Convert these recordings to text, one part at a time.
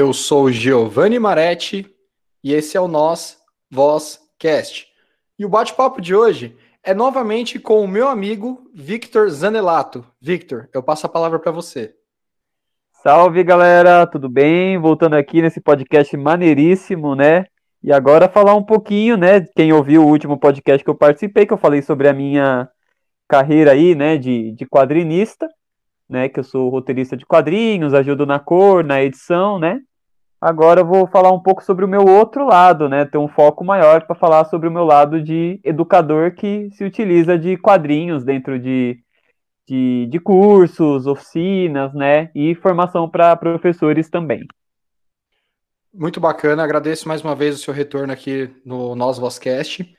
Eu sou Giovanni Maretti e esse é o Nós Voz Cast. E o bate-papo de hoje é novamente com o meu amigo Victor Zanelato. Victor, eu passo a palavra para você. Salve galera, tudo bem? Voltando aqui nesse podcast maneiríssimo, né? E agora falar um pouquinho, né? Quem ouviu o último podcast que eu participei, que eu falei sobre a minha carreira aí, né, de, de quadrinista né? Que eu sou roteirista de quadrinhos, ajudo na cor, na edição, né? Agora eu vou falar um pouco sobre o meu outro lado, né? Ter um foco maior para falar sobre o meu lado de educador que se utiliza de quadrinhos dentro de, de, de cursos, oficinas, né? E formação para professores também. Muito bacana, agradeço mais uma vez o seu retorno aqui no Nós Vozcast.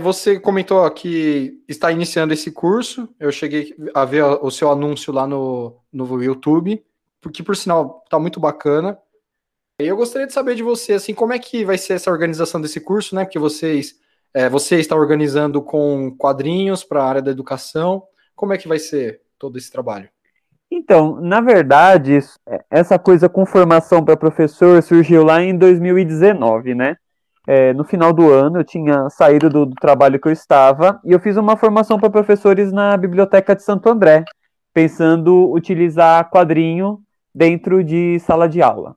Você comentou que está iniciando esse curso. Eu cheguei a ver o seu anúncio lá no, no YouTube, porque por sinal está muito bacana. Eu gostaria de saber de você, assim, como é que vai ser essa organização desse curso, né? Porque vocês, é, você está organizando com quadrinhos para a área da educação. Como é que vai ser todo esse trabalho? Então, na verdade, essa coisa com formação para professor surgiu lá em 2019, né? é, no final do ano, eu tinha saído do, do, trabalho que eu estava e eu fiz uma formação para professores na Biblioteca de Santo André, pensando utilizar quadrinho dentro de sala de aula.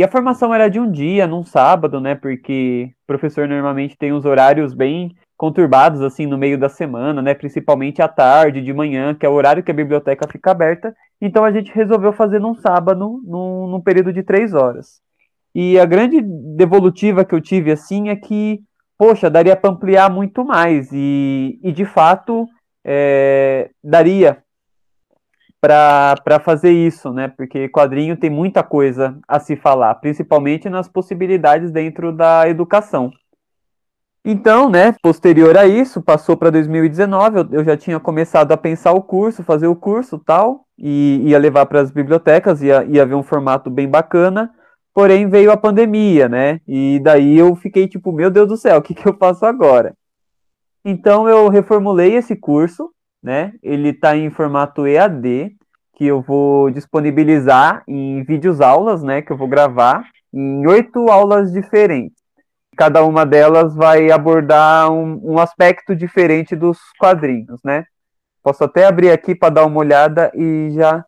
E a formação era de um dia, num sábado, né? Porque o professor normalmente tem os horários bem conturbados, assim, no meio da semana, né? Principalmente à tarde, de manhã, que é o horário que a biblioteca fica aberta. Então a gente resolveu fazer num sábado, num, num período de três horas. E a grande devolutiva que eu tive assim é que, poxa, daria para ampliar muito mais. E, e de fato, é, daria para fazer isso, né? Porque quadrinho tem muita coisa a se falar, principalmente nas possibilidades dentro da educação. Então, né, posterior a isso, passou para 2019, eu, eu, já tinha começado a pensar o curso, fazer o curso tal, e ia levar para as bibliotecas, ia, ia ver um formato bem bacana. Porém, veio a pandemia, né? E daí eu fiquei tipo, meu Deus do céu, o que, que eu faço agora? Então eu reformulei esse curso, né? Ele está em formato EAD, que eu vou disponibilizar em vídeos aulas, né? Que eu vou gravar em oito aulas diferentes. Cada uma delas vai abordar um, um aspecto diferente dos quadrinhos, né? Posso até abrir aqui para dar uma olhada e já,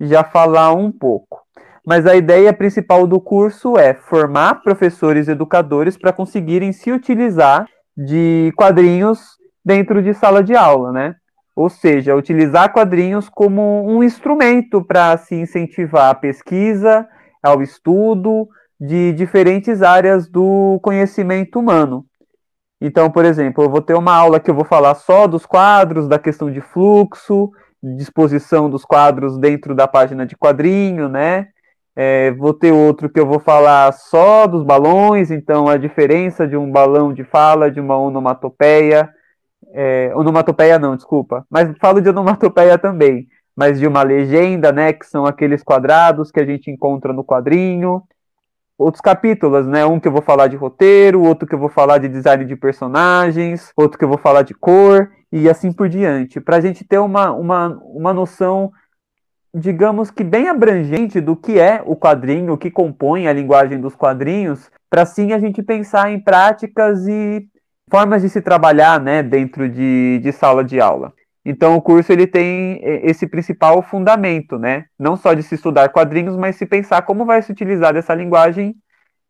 já falar um pouco mas a ideia principal do curso é formar professores educadores para conseguirem se utilizar de quadrinhos dentro de sala de aula, né? Ou seja, utilizar quadrinhos como um instrumento para se incentivar a pesquisa, ao estudo de diferentes áreas do conhecimento humano. Então, por exemplo, eu vou ter uma aula que eu vou falar só dos quadros, da questão de fluxo, disposição dos quadros dentro da página de quadrinho, né? É, vou ter outro que eu vou falar só dos balões, então a diferença de um balão de fala, de uma onomatopeia. É, onomatopeia não, desculpa. Mas falo de onomatopeia também. Mas de uma legenda, né? Que são aqueles quadrados que a gente encontra no quadrinho. Outros capítulos, né? Um que eu vou falar de roteiro, outro que eu vou falar de design de personagens, outro que eu vou falar de cor, e assim por diante. Para a gente ter uma, uma, uma noção digamos que bem abrangente do que é o quadrinho, o que compõe a linguagem dos quadrinhos, para assim a gente pensar em práticas e formas de se trabalhar né, dentro de, de sala de aula. Então o curso ele tem esse principal fundamento, né? Não só de se estudar quadrinhos, mas se pensar como vai se utilizar essa linguagem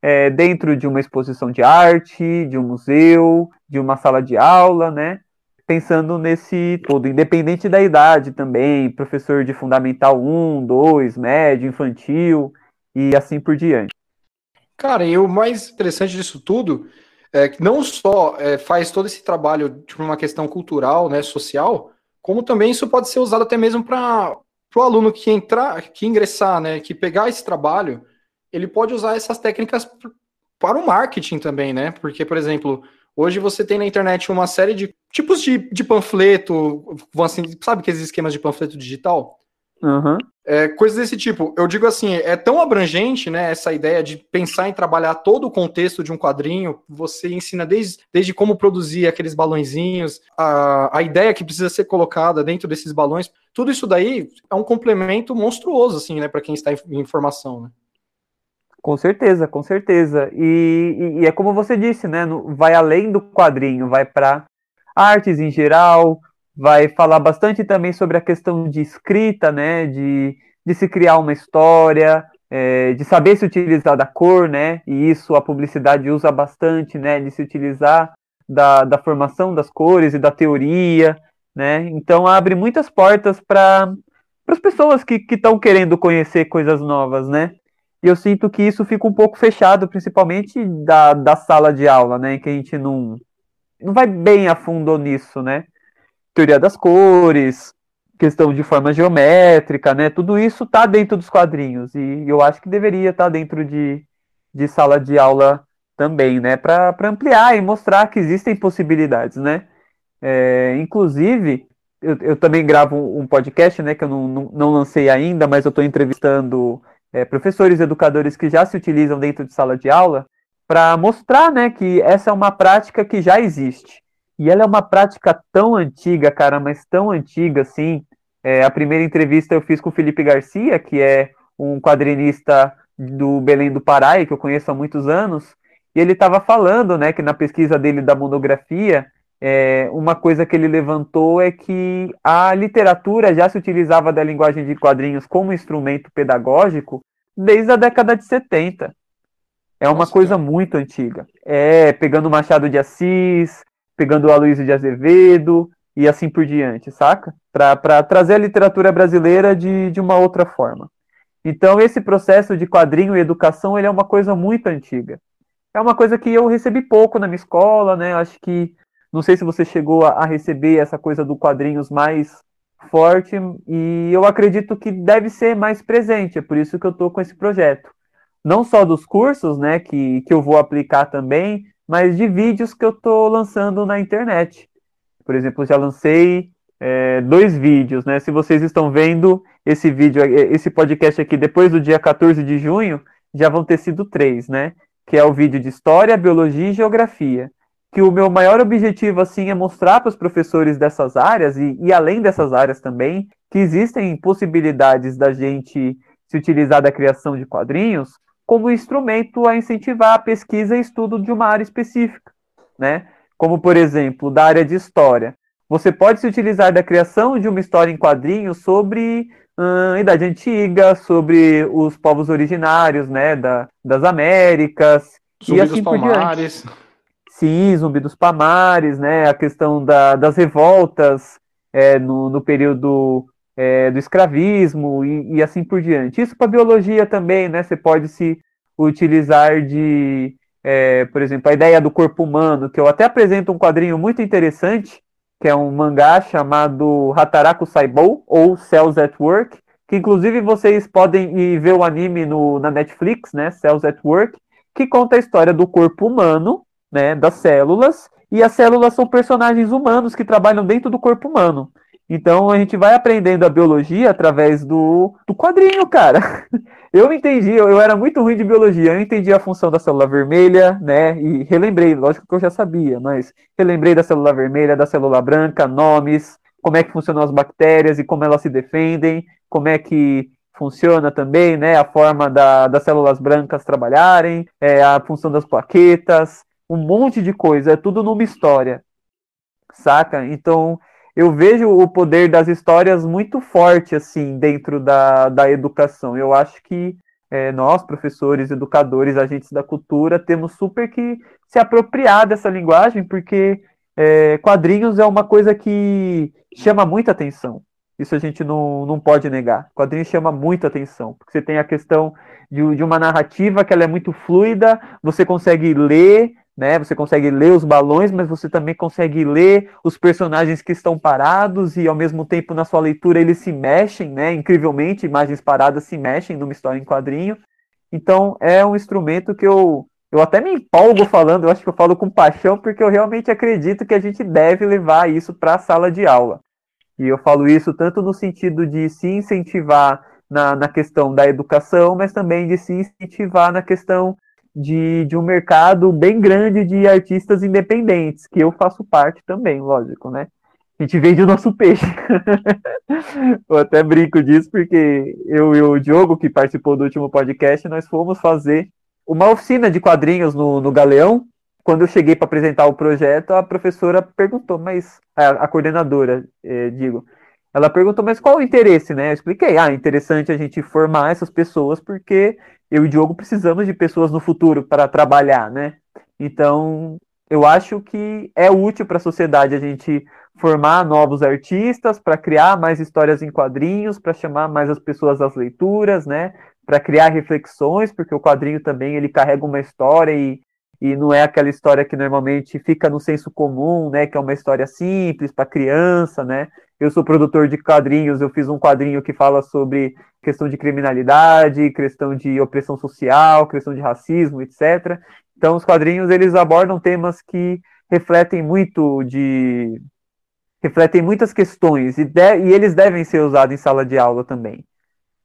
é, dentro de uma exposição de arte, de um museu, de uma sala de aula, né? pensando nesse todo, independente da idade também, professor de fundamental 1, 2, médio, infantil e assim por diante. Cara, e o mais interessante disso tudo é que não só é, faz todo esse trabalho de uma questão cultural, né, social, como também isso pode ser usado até mesmo para o aluno que entrar, que ingressar, né, que pegar esse trabalho, ele pode usar essas técnicas para o marketing também, né? Porque, por exemplo, Hoje você tem na internet uma série de tipos de, de panfleto, assim, sabe aqueles esquemas de panfleto digital? Uhum. É, coisas desse tipo. Eu digo assim, é tão abrangente, né, essa ideia de pensar em trabalhar todo o contexto de um quadrinho. Você ensina desde, desde como produzir aqueles balõezinhos, a, a ideia que precisa ser colocada dentro desses balões. Tudo isso daí é um complemento monstruoso, assim, né, para quem está em, em formação, né? Com certeza, com certeza. E, e, e é como você disse, né? Vai além do quadrinho, vai para artes em geral, vai falar bastante também sobre a questão de escrita, né? De, de se criar uma história, é, de saber se utilizar da cor, né? E isso a publicidade usa bastante, né? De se utilizar da, da formação das cores e da teoria, né? Então abre muitas portas para as pessoas que estão querendo conhecer coisas novas, né? E eu sinto que isso fica um pouco fechado, principalmente da, da sala de aula, né? Que a gente não, não vai bem a fundo nisso, né? Teoria das cores, questão de forma geométrica, né? Tudo isso está dentro dos quadrinhos e eu acho que deveria estar tá dentro de, de sala de aula também, né? Para ampliar e mostrar que existem possibilidades, né? É, inclusive, eu, eu, também gravo um podcast, né? Que eu não, não, não lancei ainda, mas eu estou entrevistando é, professores, educadores que já se utilizam dentro de sala de aula para mostrar, né? Que essa é uma prática que já existe. E ela é uma prática tão antiga, cara, mas tão antiga assim. É, a primeira entrevista eu fiz com o Felipe Garcia, que é um quadrinista do Belém do Pará, e que eu conheço há muitos anos, e ele estava falando, né, que na pesquisa dele da monografia, é, uma coisa que ele levantou é que a literatura já se utilizava da linguagem de quadrinhos como instrumento pedagógico desde a década de 70. É uma Nossa, coisa muito antiga. É, pegando Machado de Assis, pegando o Aloysio de Azevedo e assim por diante, saca? Para trazer a literatura brasileira de, de uma outra forma. Então, esse processo de quadrinho e educação ele é uma coisa muito antiga. É uma coisa que eu recebi pouco na minha escola, né? Acho que, não sei se você chegou a, a receber essa coisa do quadrinhos mais forte, e eu acredito que deve ser mais presente, é por isso que eu estou com esse projeto. Não só dos cursos, né, que, que eu vou aplicar também, mas de vídeos que eu estou lançando na internet. Por exemplo, já lancei é, dois vídeos, né? Se vocês estão vendo esse vídeo, é, esse podcast aqui depois do dia 14 de junho, já vão ter sido três, né? Que é o vídeo de História, Biologia e Geografia. Que o meu maior objetivo, assim, é mostrar para os professores dessas áreas, e, e além dessas áreas também, que existem possibilidades da gente se utilizar da criação de quadrinhos como instrumento a incentivar a pesquisa e estudo de uma área específica, né? Como, por exemplo, da área de história. Você pode se utilizar da criação de uma história em quadrinhos sobre a Idade Antiga, sobre os povos originários, né, da, das Américas, Zumbi e assim dos Palmares. Sim, Zumbi dos Palmares, né, a questão da, das revoltas é, no, no período é, do escravismo e, e, assim por diante. Isso para biologia também, né? Você pode se utilizar de, é, por exemplo, a ideia do corpo humano, que eu até apresento um quadrinho muito interessante, que é um mangá chamado Hataraku Saibou, ou Cells at Work, que inclusive vocês podem ir ver o anime no, na Netflix, né? Cells at Work, que conta a história do corpo humano, né? Das células, e as células são personagens humanos que trabalham dentro do corpo humano. Então a gente vai aprendendo a biologia através do, do quadrinho, cara. Eu entendi, eu, eu, era muito ruim de biologia, eu entendi a função da célula vermelha, né? E relembrei, lógico que eu já sabia, mas relembrei da célula vermelha, da célula branca, nomes, como é que funcionam as bactérias e como elas se defendem, como é que funciona também, né? A forma da, das células brancas trabalharem, é, a função das plaquetas, um monte de coisa, é tudo numa história, saca? Então eu vejo o poder das histórias muito forte assim dentro da, da educação. Eu acho que é, nós, professores, educadores, agentes da cultura, temos super que se apropriar dessa linguagem, porque é, quadrinhos é uma coisa que chama muita atenção. Isso a gente não, não pode negar. Quadrinhos chama muita atenção, porque você tem a questão de, de uma narrativa que ela é muito fluida, você consegue ler né? Você consegue ler os balões, mas você também consegue ler os personagens que estão parados e ao mesmo tempo na sua leitura eles se mexem, né? Incrivelmente, imagens paradas se mexem numa história em quadrinho. Então é um instrumento que eu eu até me empolgo falando, eu acho que eu falo com paixão porque eu realmente acredito que a gente deve levar isso para a sala de aula. E eu falo isso tanto no sentido de se incentivar na, na questão da educação, mas também de se incentivar na questão de, de um mercado bem grande de artistas independentes, que eu faço parte também, lógico, né? A gente vende o nosso peixe. eu até brinco disso, porque eu e o Diogo, que participou do último podcast, nós fomos fazer uma oficina de quadrinhos no, no Galeão. Quando eu cheguei para apresentar o projeto, a professora perguntou, mas a, a coordenadora, eh, digo, ela perguntou, mas qual o interesse, né? Eu expliquei, ah, interessante a gente formar essas pessoas porque eu e o Diogo precisamos de pessoas no futuro para trabalhar, né? Então, eu acho que é útil para a sociedade a gente formar novos artistas, para criar mais histórias em quadrinhos, para chamar mais as pessoas às leituras, né? Para criar reflexões, porque o quadrinho também ele carrega uma história e, e não é aquela história que normalmente fica no senso comum, né? Que é uma história simples para criança, né? Eu sou produtor de quadrinhos, eu fiz um quadrinho que fala sobre questão de criminalidade, questão de opressão social, questão de racismo, etc. Então, os quadrinhos eles abordam temas que refletem muito de refletem muitas questões e, de, e eles devem ser usados em sala de aula também.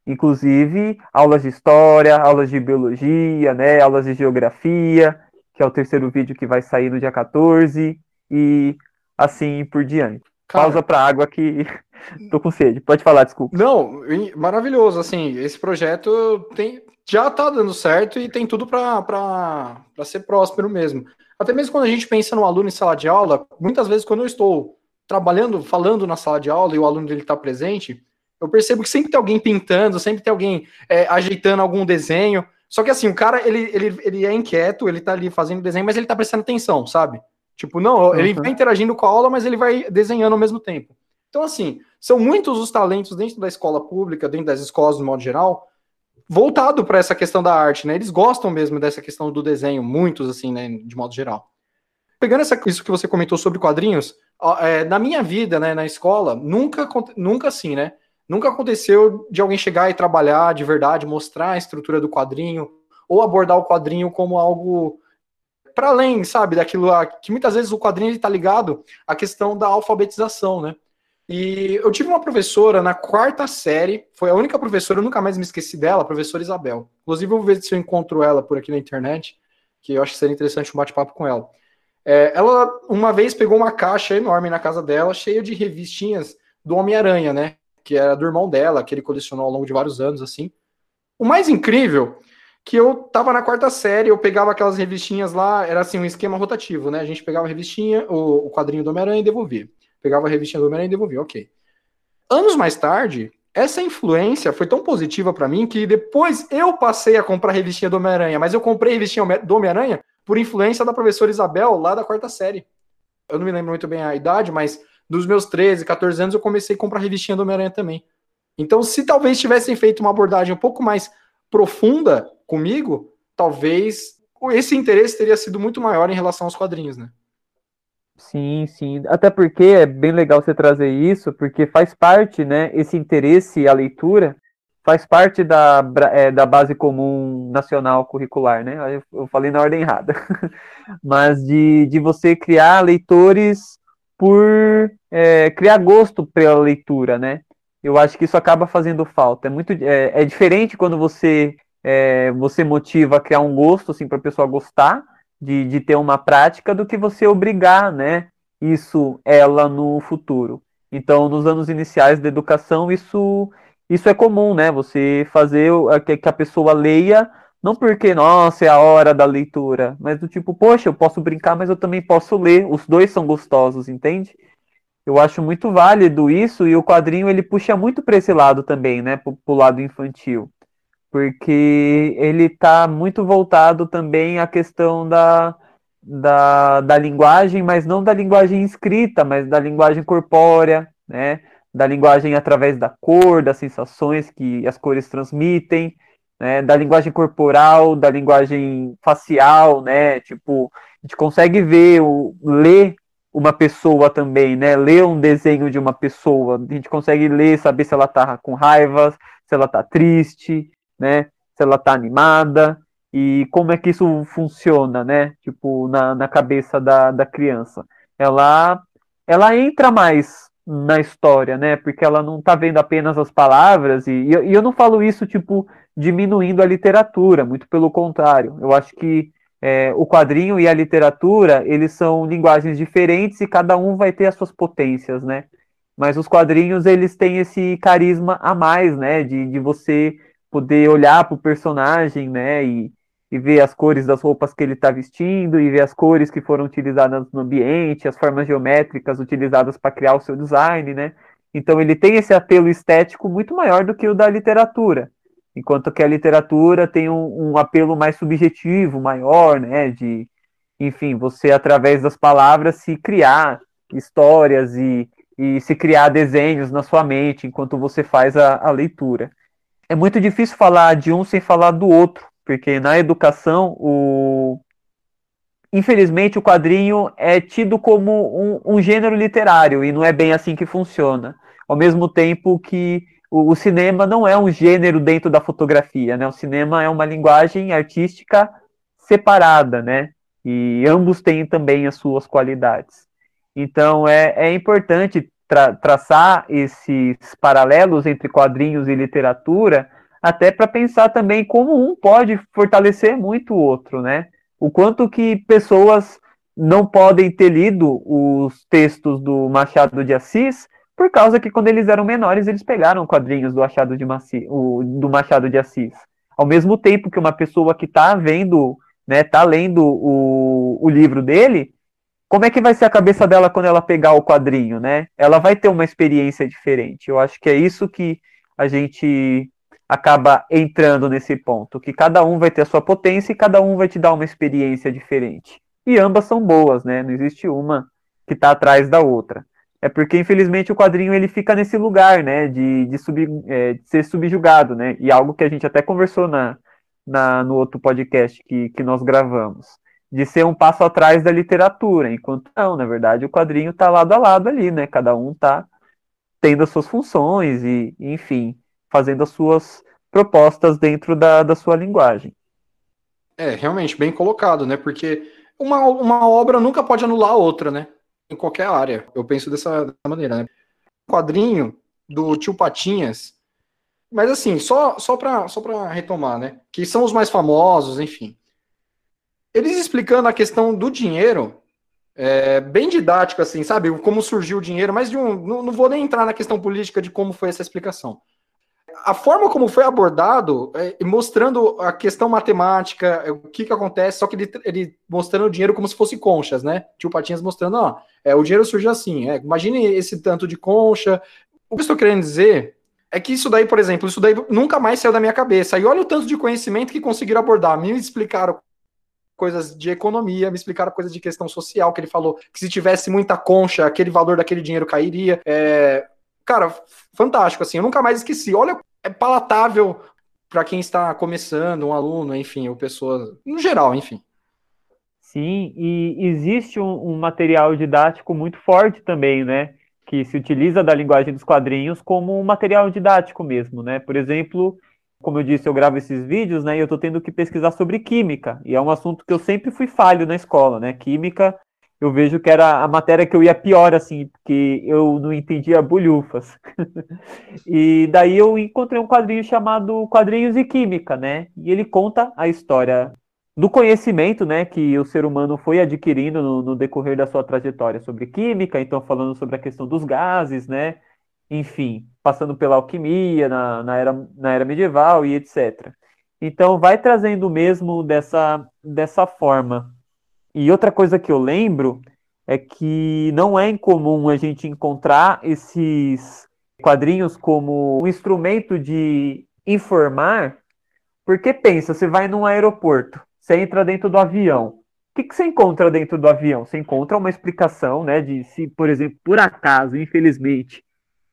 Inclusive, aulas de história, aulas de biologia, né, aulas de geografia, que é o terceiro vídeo que vai sair no dia 14, e assim por diante. Cara, Pausa para água que tô com sede. Pode falar, desculpa. Não, maravilhoso. Assim, esse projeto tem, já tá dando certo e tem tudo para ser próspero mesmo. Até mesmo quando a gente pensa no aluno em sala de aula, muitas vezes quando eu estou trabalhando, falando na sala de aula e o aluno dele está presente, eu percebo que sempre tem alguém pintando, sempre tem alguém é, ajeitando algum desenho. Só que assim, o cara, ele, ele, ele é inquieto, ele tá ali fazendo desenho, mas ele tá prestando atenção, sabe? Tipo, não, ele uhum. vai interagindo com a aula, mas ele vai desenhando ao mesmo tempo. Então, assim, são muitos os talentos dentro da escola pública, dentro das escolas no modo geral, voltado para essa questão da arte, né? Eles gostam mesmo dessa questão do desenho, muitos, assim, né, de modo geral. Pegando essa, isso que você comentou sobre quadrinhos, é, na minha vida, né, na escola, nunca, nunca assim, né? Nunca aconteceu de alguém chegar e trabalhar de verdade, mostrar a estrutura do quadrinho, ou abordar o quadrinho como algo para além, sabe, daquilo que muitas vezes o quadrinho está ligado à questão da alfabetização, né? E eu tive uma professora na quarta série, foi a única professora, eu nunca mais me esqueci dela, a professora Isabel. Inclusive, eu vou ver se eu encontro ela por aqui na internet, que eu acho que seria interessante um bate-papo com ela. É, ela uma vez pegou uma caixa enorme na casa dela, cheia de revistinhas do Homem-Aranha, né? Que era do irmão dela, que ele colecionou ao longo de vários anos, assim. O mais incrível que eu tava na quarta série, eu pegava aquelas revistinhas lá, era assim, um esquema rotativo, né? A gente pegava a revistinha, o, o quadrinho do Homem-Aranha e devolvia. Pegava a revistinha do Homem-Aranha e devolvia, ok. Anos mais tarde, essa influência foi tão positiva para mim que depois eu passei a comprar a revistinha do Homem-Aranha, mas eu comprei a revistinha do Homem-Aranha por influência da professora Isabel, lá da quarta série. Eu não me lembro muito bem a idade, mas dos meus 13, 14 anos eu comecei a comprar a revistinha do Homem-Aranha também. Então, se talvez tivessem feito uma abordagem um pouco mais profunda comigo, talvez esse interesse teria sido muito maior em relação aos quadrinhos, né? Sim, sim. Até porque é bem legal você trazer isso, porque faz parte, né, esse interesse à leitura faz parte da, é, da base comum nacional curricular, né? Eu, falei na ordem errada. Mas de, de você criar leitores por é, criar gosto pela leitura, né? Eu acho que isso acaba fazendo falta. É muito é, é diferente quando você é, você motiva a criar um gosto assim para a pessoa gostar de, de ter uma prática do que você obrigar, né? Isso ela no futuro. Então, nos anos iniciais da educação, isso isso é comum, né? Você fazer que a pessoa leia, não porque, nossa, é a hora da leitura, mas do tipo, poxa, eu posso brincar, mas eu também posso ler. Os dois são gostosos, entende? Eu acho muito válido isso e o quadrinho ele puxa muito para esse lado também, né? Pro, pro lado infantil. Porque ele está muito voltado também à questão da, da, da linguagem, mas não da linguagem escrita, mas da linguagem corpórea, né? da linguagem através da cor, das sensações que as cores transmitem, né, da linguagem corporal, da linguagem facial, né, tipo, a gente consegue ver, o, ler uma pessoa também, né, ler um desenho de uma pessoa, a gente consegue ler, saber se ela tá com raiva, se ela tá triste, né, se ela tá animada, e como é que isso funciona, né, tipo, na, na cabeça da, da criança. Ela, ela entra mais na história, né? Porque ela não está vendo apenas as palavras, e, e, eu não falo isso, tipo, diminuindo a literatura, muito pelo contrário. Eu acho que é, o quadrinho e a literatura, eles são linguagens diferentes e cada um vai ter as suas potências, né? Mas os quadrinhos, eles têm esse carisma a mais, né? De, de você poder olhar para o personagem, né? E, e ver as cores das roupas que ele está vestindo, e ver as cores que foram utilizadas no ambiente, as formas geométricas utilizadas para criar o seu design, né? Então ele tem esse apelo estético muito maior do que o da literatura enquanto que a literatura tem um, um, apelo mais subjetivo, maior, né, de, enfim, você através das palavras se criar histórias e, e se criar desenhos na sua mente enquanto você faz a, a leitura. É muito difícil falar de um sem falar do outro, porque na educação o infelizmente o quadrinho é tido como um, um, gênero literário e não é bem assim que funciona. Ao mesmo tempo que o, o, cinema não é um gênero dentro da fotografia, né? O cinema é uma linguagem artística separada, né? E ambos têm também as suas qualidades. Então é, é importante tra traçar esses paralelos entre quadrinhos e literatura, até para pensar também como um pode fortalecer muito o outro, né? O quanto que pessoas não podem ter lido os textos do Machado de Assis por causa que quando eles eram menores, eles pegaram quadrinhos do Machado de, Maci, o, do Machado de Assis. Ao mesmo tempo que uma pessoa que está vendo, né, tá lendo o, o livro dele, como é que vai ser a cabeça dela quando ela pegar o quadrinho, né? Ela vai ter uma experiência diferente. Eu acho que é isso que a gente acaba entrando nesse ponto, que cada um vai ter a sua potência e cada um vai te dar uma experiência diferente. E ambas são boas, né? Não existe uma que está atrás da outra. É porque, infelizmente, o quadrinho ele fica nesse lugar, né, de, de, sub, é, de ser subjugado, né, e algo que a gente até conversou na, na, no outro podcast que, que nós gravamos, de ser um passo atrás da literatura, enquanto não, na verdade, o quadrinho está lado a lado ali, né, cada um está tendo as suas funções e, enfim, fazendo as suas propostas dentro da, da sua linguagem. É, realmente, bem colocado, né, porque uma, uma obra nunca pode anular a outra, né, em qualquer área. Eu penso dessa, dessa maneira, né? Quadrinho do Tio Patinhas. Mas assim, só, só para só retomar, né? Que são os mais famosos, enfim. Eles explicando a questão do dinheiro, é, bem didático, assim, sabe? Como surgiu o dinheiro, mas de um. Não, não vou nem entrar na questão política de como foi essa explicação a forma como foi abordado, é, mostrando a questão matemática, é, o que, que acontece, só que ele, ele, mostrando o dinheiro como se fosse conchas, né? Tio Patinhas mostrando, ó, é, o dinheiro surge assim, é, imagine esse tanto de concha. O que eu estou querendo dizer é que isso daí, por exemplo, isso daí nunca mais saiu da minha cabeça. E olha o tanto de conhecimento que conseguiram abordar. Me explicaram coisas de economia, me explicaram coisas de questão social, que ele falou que se tivesse muita concha, aquele valor daquele dinheiro cairia. É, cara, fantástico, assim, eu nunca mais esqueci. Olha, é palatável para quem está começando, um aluno, enfim, ou pessoa, no geral, enfim. Sim, e existe um, um, material didático muito forte também, né? Que se utiliza da linguagem dos quadrinhos como um material didático mesmo, né? Por exemplo, como eu disse, eu gravo esses vídeos, né? E eu estou tendo que pesquisar sobre química, e é um assunto que eu sempre fui falho na escola, né? Química eu vejo que era a matéria que eu ia pior, assim, porque eu não entendia bolhufas. e daí eu encontrei um quadrinho chamado Quadrinhos e Química, né? E ele conta a história do conhecimento, né, que o ser humano foi adquirindo no, no decorrer da sua trajetória sobre química, então falando sobre a questão dos gases, né? Enfim, passando pela alquimia na, na, era, na era medieval e etc. Então vai trazendo mesmo dessa, dessa forma. E outra coisa que eu lembro é que não é incomum a gente encontrar esses quadrinhos como um instrumento de informar, porque pensa, você vai num aeroporto, você entra dentro do avião. O que, que você encontra dentro do avião? Você encontra uma explicação, né, de se, por exemplo, por acaso, infelizmente,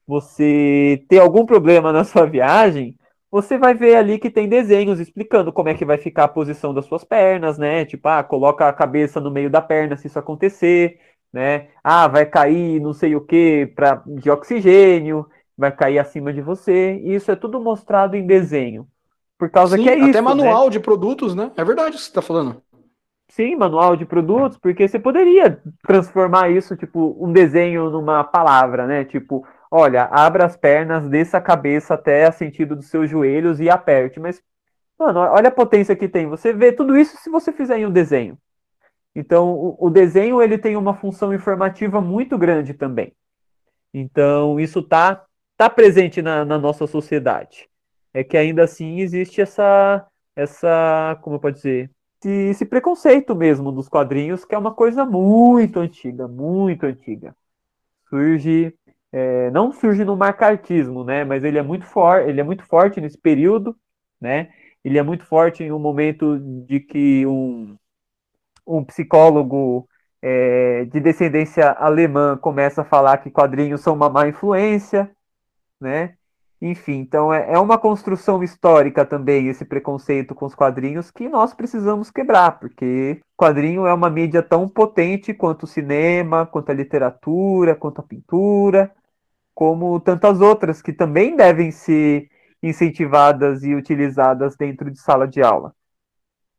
você ter algum problema na sua viagem, você vai ver ali que tem desenhos explicando como é que vai ficar a posição das suas pernas, né? Tipo, ah, coloca a cabeça no meio da perna se isso acontecer, né? Ah, vai cair não sei o que para de oxigênio, vai cair acima de você. Isso é tudo mostrado em desenho. Por causa Sim, que é isso. Até manual né? de produtos, né? É verdade o que você está falando. Sim, manual de produtos, porque você poderia transformar isso, tipo, um desenho numa palavra, né? Tipo, olha, abra as pernas, desça a cabeça até a sentido dos seus joelhos e aperte. Mas Mano, olha a potência que tem. Você vê tudo isso se você fizer em um desenho. Então, o, o desenho ele tem uma função informativa muito grande também. Então, isso tá, tá presente na, na nossa sociedade. É que ainda assim existe essa, essa, como pode dizer, esse, esse preconceito mesmo dos quadrinhos, que é uma coisa muito antiga, muito antiga. Surge é, não surge no marcartismo, né? Mas ele é muito forte, ele é muito forte nesse período, né? Ele é muito forte em um momento de que um, um psicólogo é, de descendência alemã começa a falar que quadrinhos são uma má influência, né? Enfim, então é, é uma construção histórica também esse preconceito com os quadrinhos que nós precisamos quebrar, porque quadrinho é uma mídia tão potente quanto o cinema, quanto a literatura, quanto a pintura, como tantas outras que também devem ser incentivadas e utilizadas dentro de sala de aula.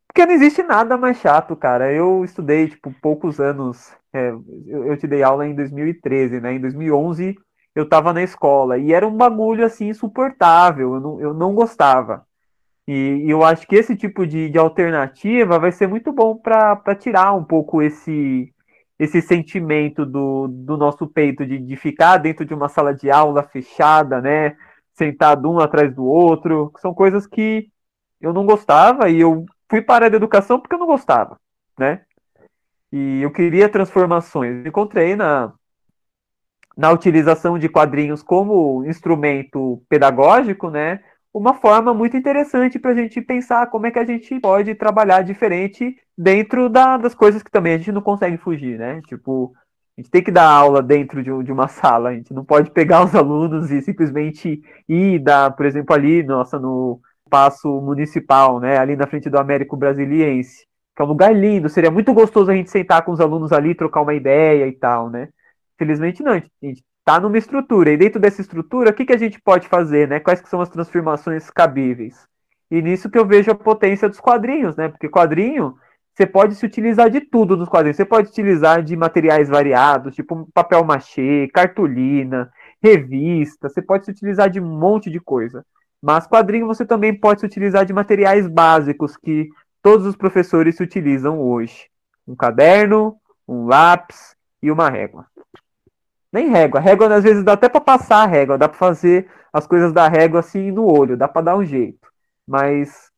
Porque não existe nada mais chato, cara. Eu estudei, tipo, poucos anos. É, eu, eu te dei aula em 2013, né? Em 2011 eu estava na escola e era um bagulho assim insuportável, eu não, eu não gostava. E, e eu acho que esse tipo de, de alternativa vai ser muito bom para tirar um pouco esse, esse sentimento do, do nosso peito de, de ficar dentro de uma sala de aula fechada, né? Sentado um atrás do outro, são coisas que eu não gostava e eu fui para a educação porque eu não gostava, né? E eu queria transformações. Encontrei na, na utilização de quadrinhos como instrumento pedagógico, né? Uma forma muito interessante para a gente pensar como é que a gente pode trabalhar diferente dentro da, das coisas que também a gente não consegue fugir, né? Tipo, a gente tem que dar aula dentro de, de uma sala, a gente não pode pegar os alunos e simplesmente ir dar, por exemplo, ali, nossa, no passo municipal, né? Ali na frente do Américo Brasiliense, que é um lugar lindo, seria muito gostoso a gente sentar com os alunos ali, trocar uma ideia e tal, né? Felizmente não, a gente está numa estrutura, e dentro dessa estrutura, o que, que a gente pode fazer, né? Quais que são as transformações cabíveis? E nisso que eu vejo a potência dos quadrinhos, né? Porque quadrinho, você pode se utilizar de tudo nos quadrinhos. Você pode utilizar de materiais variados, tipo papel machê, cartolina, revista, você pode se utilizar de um monte de coisa. Mas quadrinho você também pode se utilizar de materiais básicos que todos os professores se utilizam hoje. Um caderno, um lápis e uma régua. Nem régua. Régua às vezes dá até para passar a régua, dá para fazer as coisas da régua assim no olho, dá para dar um jeito. Mas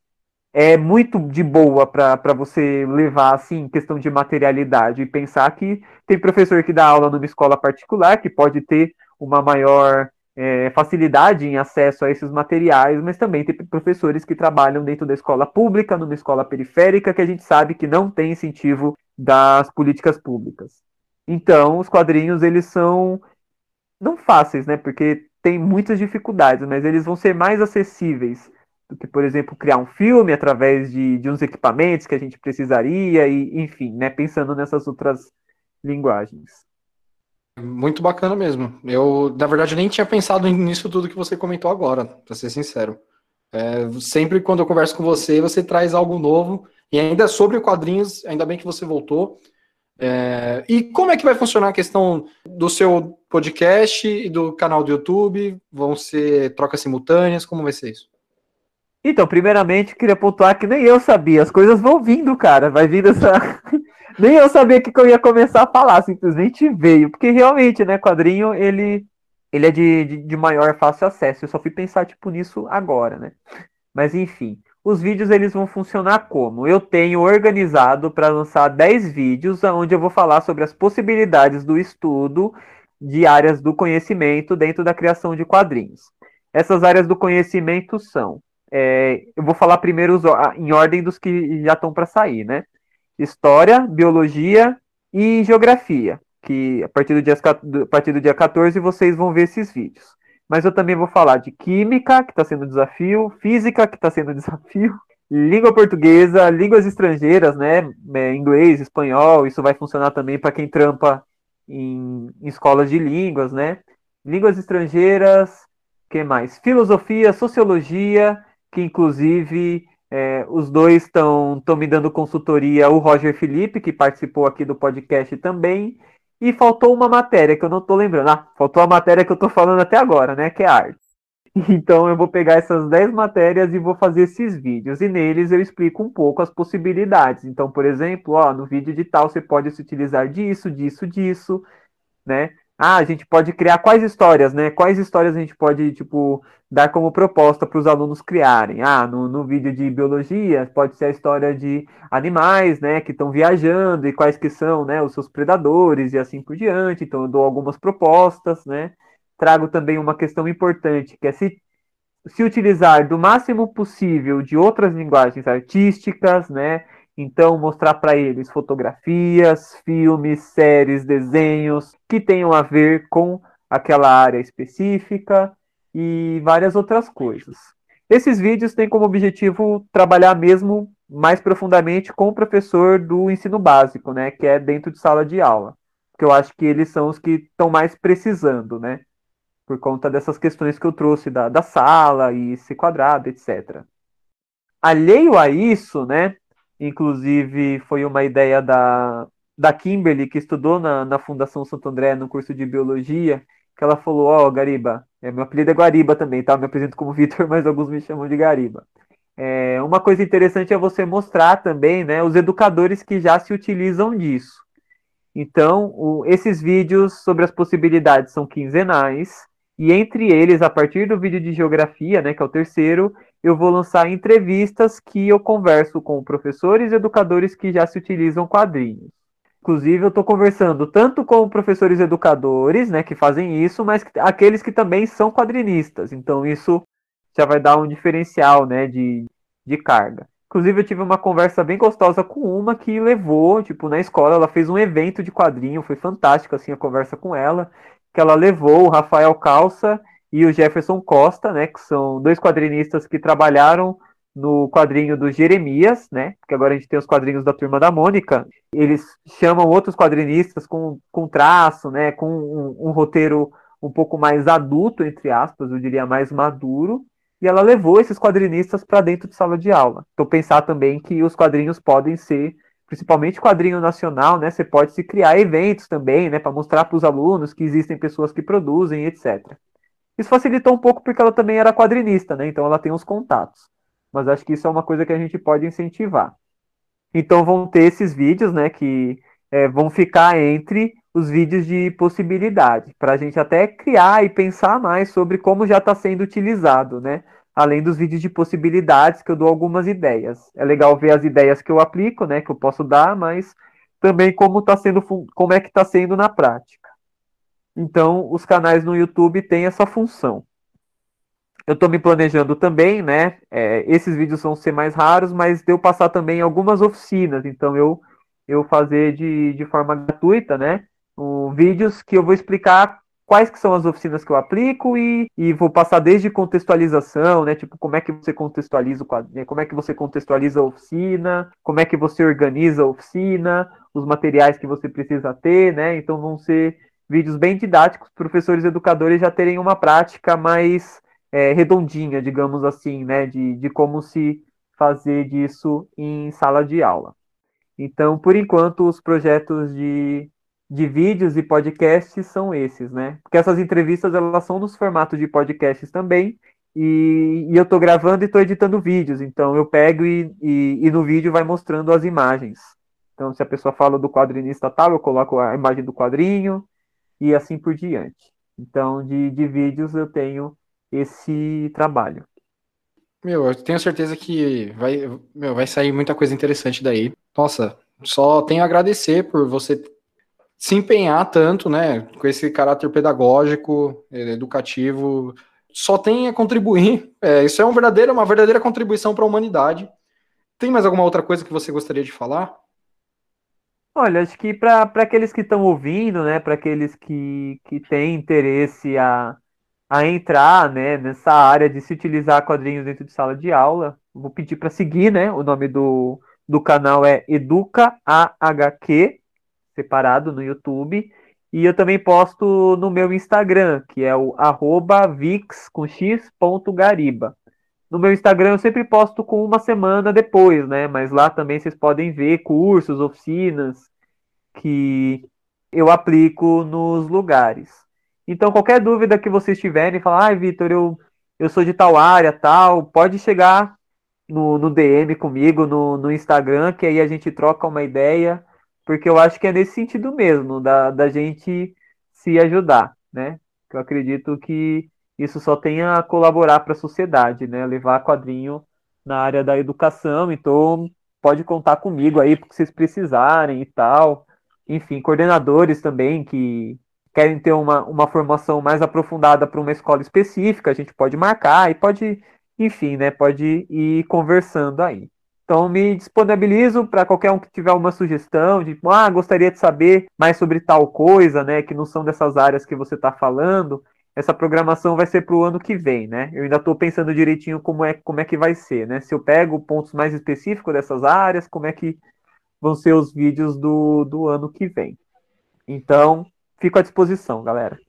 é muito de boa para você levar assim questão de materialidade e pensar que tem professor que dá aula numa escola particular que pode ter uma maior é, facilidade em acesso a esses materiais, mas também tem professores que trabalham dentro da escola pública, numa escola periférica, que a gente sabe que não tem incentivo das políticas públicas. Então, os quadrinhos, eles são não fáceis, né? Porque tem muitas dificuldades, mas eles vão ser mais acessíveis do que, por exemplo, criar um filme através de, de uns equipamentos que a gente precisaria, e enfim, né? Pensando nessas outras linguagens. Muito bacana mesmo. Eu, na verdade, nem tinha pensado nisso tudo que você comentou agora, para ser sincero. É, sempre quando eu converso com você, você traz algo novo, e ainda sobre quadrinhos, ainda bem que você voltou. É, e como é que vai funcionar a questão do seu podcast e do canal do YouTube? Vão ser trocas simultâneas? Como vai ser isso? Então, primeiramente, queria pontuar que nem eu sabia. As coisas vão vindo, cara. Vai vindo essa. nem eu sabia que eu ia começar a falar, simplesmente veio. Porque realmente, né, quadrinho, ele, ele é de, de, de maior fácil acesso. Eu só fui pensar, tipo, nisso agora, né? Mas enfim. Os vídeos eles vão funcionar como? Eu tenho organizado para lançar 10 vídeos onde eu vou falar sobre as possibilidades do estudo de áreas do conhecimento dentro da criação de quadrinhos. Essas áreas do conhecimento são, é, eu vou falar primeiro em ordem dos que já estão para sair, né? História, biologia e geografia, que a partir do, dia, a partir do dia 14 vocês vão ver esses vídeos mas eu também vou falar de química, que está sendo desafio, física, que está sendo desafio, língua portuguesa, línguas estrangeiras, né? É, inglês, espanhol, isso vai funcionar também para quem trampa em, em, escolas de línguas, né? Línguas estrangeiras, que mais? Filosofia, sociologia, que inclusive é, os dois estão me dando consultoria, o Roger Felipe, que participou aqui do podcast também, e faltou uma matéria que eu não tô lembrando. Ah, faltou a matéria que eu tô falando até agora, né? Que é arte. Então eu vou pegar essas 10 matérias e vou fazer esses vídeos. E neles eu explico um pouco as possibilidades. Então, por exemplo, ó, no vídeo de tal você pode se utilizar disso, disso, disso, né? Ah, a gente pode criar quais histórias, né? Quais histórias a gente pode, tipo, dar como proposta para os alunos criarem? Ah, no, no vídeo de biologia, pode ser a história de animais, né, que estão viajando e quais que são, né, os seus predadores e assim por diante. Então, eu dou algumas propostas, né? Trago também uma questão importante, que é se, se utilizar do máximo possível de outras linguagens artísticas, né? Então, mostrar para eles fotografias, filmes, séries, desenhos que tenham a ver com aquela área específica e várias outras coisas. Esses vídeos têm como objetivo trabalhar mesmo mais profundamente com o professor do ensino básico, né, que é dentro de sala de aula, que eu acho que eles são os que estão mais precisando, né, por conta dessas questões que eu trouxe da, da sala e ser quadrado, etc. Alheio a isso, né, Inclusive, foi uma ideia da, da Kimberly, que estudou na, na Fundação Santo André, no curso de Biologia, que ela falou, ó, oh, Gariba, é, meu apelido é Guariba também, tá? Eu me apresento como Vitor, mas alguns me chamam de Gariba. É, uma coisa interessante é você mostrar também, né, os educadores que já se utilizam disso. Então, o, esses vídeos sobre as possibilidades são quinzenais, e entre eles, a partir do vídeo de geografia, né, que é o terceiro, eu vou lançar entrevistas que eu converso com professores e educadores que já se utilizam quadrinhos. Inclusive, eu estou conversando tanto com professores educadores, né, que fazem isso, mas aqueles que também são quadrinistas. Então, isso já vai dar um diferencial, né, de, de carga. Inclusive, eu tive uma conversa bem gostosa com uma que levou, tipo, na escola, ela fez um evento de quadrinho, foi fantástico, assim, a conversa com ela, que ela levou o Rafael Calça e o Jefferson Costa, né, que são dois quadrinistas que trabalharam no quadrinho do Jeremias, né, porque agora a gente tem os quadrinhos da Turma da Mônica, eles chamam outros quadrinistas com, com traço, né, com um, um roteiro um pouco mais adulto, entre aspas, eu diria mais maduro, e ela levou esses quadrinistas para dentro de sala de aula. Então pensar também que os quadrinhos podem ser principalmente quadrinho nacional, né? Você pode se criar eventos também, né, para mostrar para os alunos que existem pessoas que produzem, etc. Isso facilitou um pouco porque ela também era quadrinista, né? Então ela tem os contatos. Mas acho que isso é uma coisa que a gente pode incentivar. Então vão ter esses vídeos, né? Que é, vão ficar entre os vídeos de possibilidade, para a gente até criar e pensar mais sobre como já está sendo utilizado, né? Além dos vídeos de possibilidades, que eu dou algumas ideias. É legal ver as ideias que eu aplico, né? Que eu posso dar, mas também como tá sendo, como é que está sendo na prática. Então, os canais no YouTube têm essa função. Eu estou me planejando também, né? É, esses vídeos vão ser mais raros, mas eu passar também algumas oficinas. Então, eu, eu fazer de, de forma gratuita, né? Um, vídeos que eu vou explicar quais que são as oficinas que eu aplico e, e vou passar desde contextualização, né? Tipo, como é que você contextualiza o quadrinho, como é que você contextualiza a oficina, como é que você organiza a oficina, os materiais que você precisa ter, né? Então vão ser vídeos bem didáticos, professores educadores já terem uma prática mais é, redondinha, digamos assim, né, de, de como se fazer disso em sala de aula. Então, por enquanto, os projetos de, de vídeos e podcasts são esses, né? Porque essas entrevistas elas são nos formatos de podcasts também, e, e eu estou gravando e estou editando vídeos, então eu pego e, e, e no vídeo vai mostrando as imagens. Então, se a pessoa fala do quadrinista tal, eu coloco a imagem do quadrinho, e assim por diante. Então, de, de vídeos eu tenho esse trabalho. Meu, eu tenho certeza que vai, meu, vai sair muita coisa interessante daí. Nossa, só tenho a agradecer por você se empenhar tanto, né, com esse caráter pedagógico, educativo. Só tem a contribuir. É, isso é uma verdadeira, uma verdadeira contribuição para a humanidade. Tem mais alguma outra coisa que você gostaria de falar? Olha, acho que para aqueles que estão ouvindo, né, para aqueles que, que têm interesse a, a entrar né, nessa área de se utilizar quadrinhos dentro de sala de aula, vou pedir para seguir, né? O nome do, do canal é Educa AHQ, separado no YouTube. E eu também posto no meu Instagram, que é o arroba vix com. No meu Instagram eu sempre posto com uma semana depois, né? Mas lá também vocês podem ver cursos, oficinas que eu aplico nos lugares. Então, qualquer dúvida que vocês tiverem, falar, ai, Vitor, eu, eu sou de tal área, tal, pode chegar no, no DM comigo no, no Instagram, que aí a gente troca uma ideia, porque eu acho que é nesse sentido mesmo, da, da gente se ajudar, né? Eu acredito que isso só tem a colaborar para a sociedade, né? Levar quadrinho na área da educação, então pode contar comigo aí porque vocês precisarem e tal. Enfim, coordenadores também que querem ter uma, uma formação mais aprofundada para uma escola específica, a gente pode marcar e pode, enfim, né, pode ir conversando aí. Então, me disponibilizo para qualquer um que tiver uma sugestão de, ah, gostaria de saber mais sobre tal coisa, né, que não são dessas áreas que você está falando. Essa programação vai ser para o ano que vem, né? Eu ainda estou pensando direitinho como é, como é que vai ser, né? Se eu pego pontos mais específicos dessas áreas, como é que vão ser os vídeos do, do ano que vem. Então, fico à disposição, galera.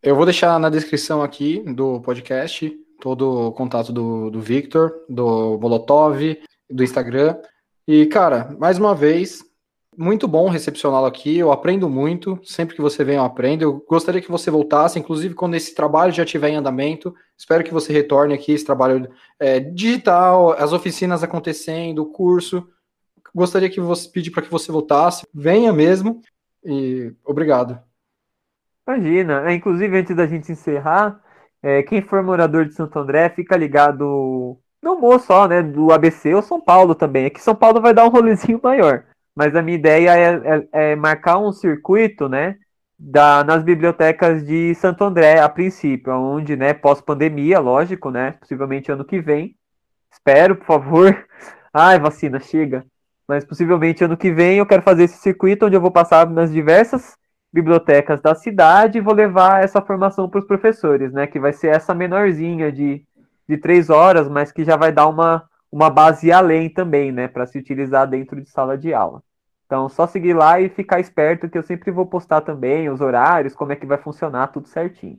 Eu vou deixar na descrição aqui do podcast todo o contato do, do Victor, do Molotov, do Instagram. E, cara, mais uma vez, muito bom recepcioná-lo aqui. Eu aprendo muito. Sempre que você vem, eu aprendo. Eu gostaria que você voltasse, inclusive quando esse trabalho já estiver em andamento. Espero que você retorne aqui, esse trabalho é, digital, as oficinas acontecendo, o curso. Gostaria que você pedir para que você voltasse. Venha mesmo. E obrigado. Imagina. É, inclusive, antes da gente encerrar, é, quem for morador de Santo André, fica ligado. Não vou só, né? Do ABC ou São Paulo também. Aqui São Paulo vai dar um rolezinho maior. Mas a minha ideia é, é, é marcar um circuito, né? Da, nas bibliotecas de Santo André, a princípio, onde, né, pós-pandemia, lógico, né? Possivelmente ano que vem. Espero, por favor. Ai, vacina, chega. Mas possivelmente ano que vem eu quero fazer esse circuito onde eu vou passar nas diversas bibliotecas da cidade e vou levar essa formação para os professores, né? Que vai ser essa menorzinha de, de três horas, mas que já vai dar uma, uma base além também, né? Para se utilizar dentro de sala de aula. Então, só seguir lá e ficar esperto que eu sempre vou postar também os horários, como é que vai funcionar, tudo certinho.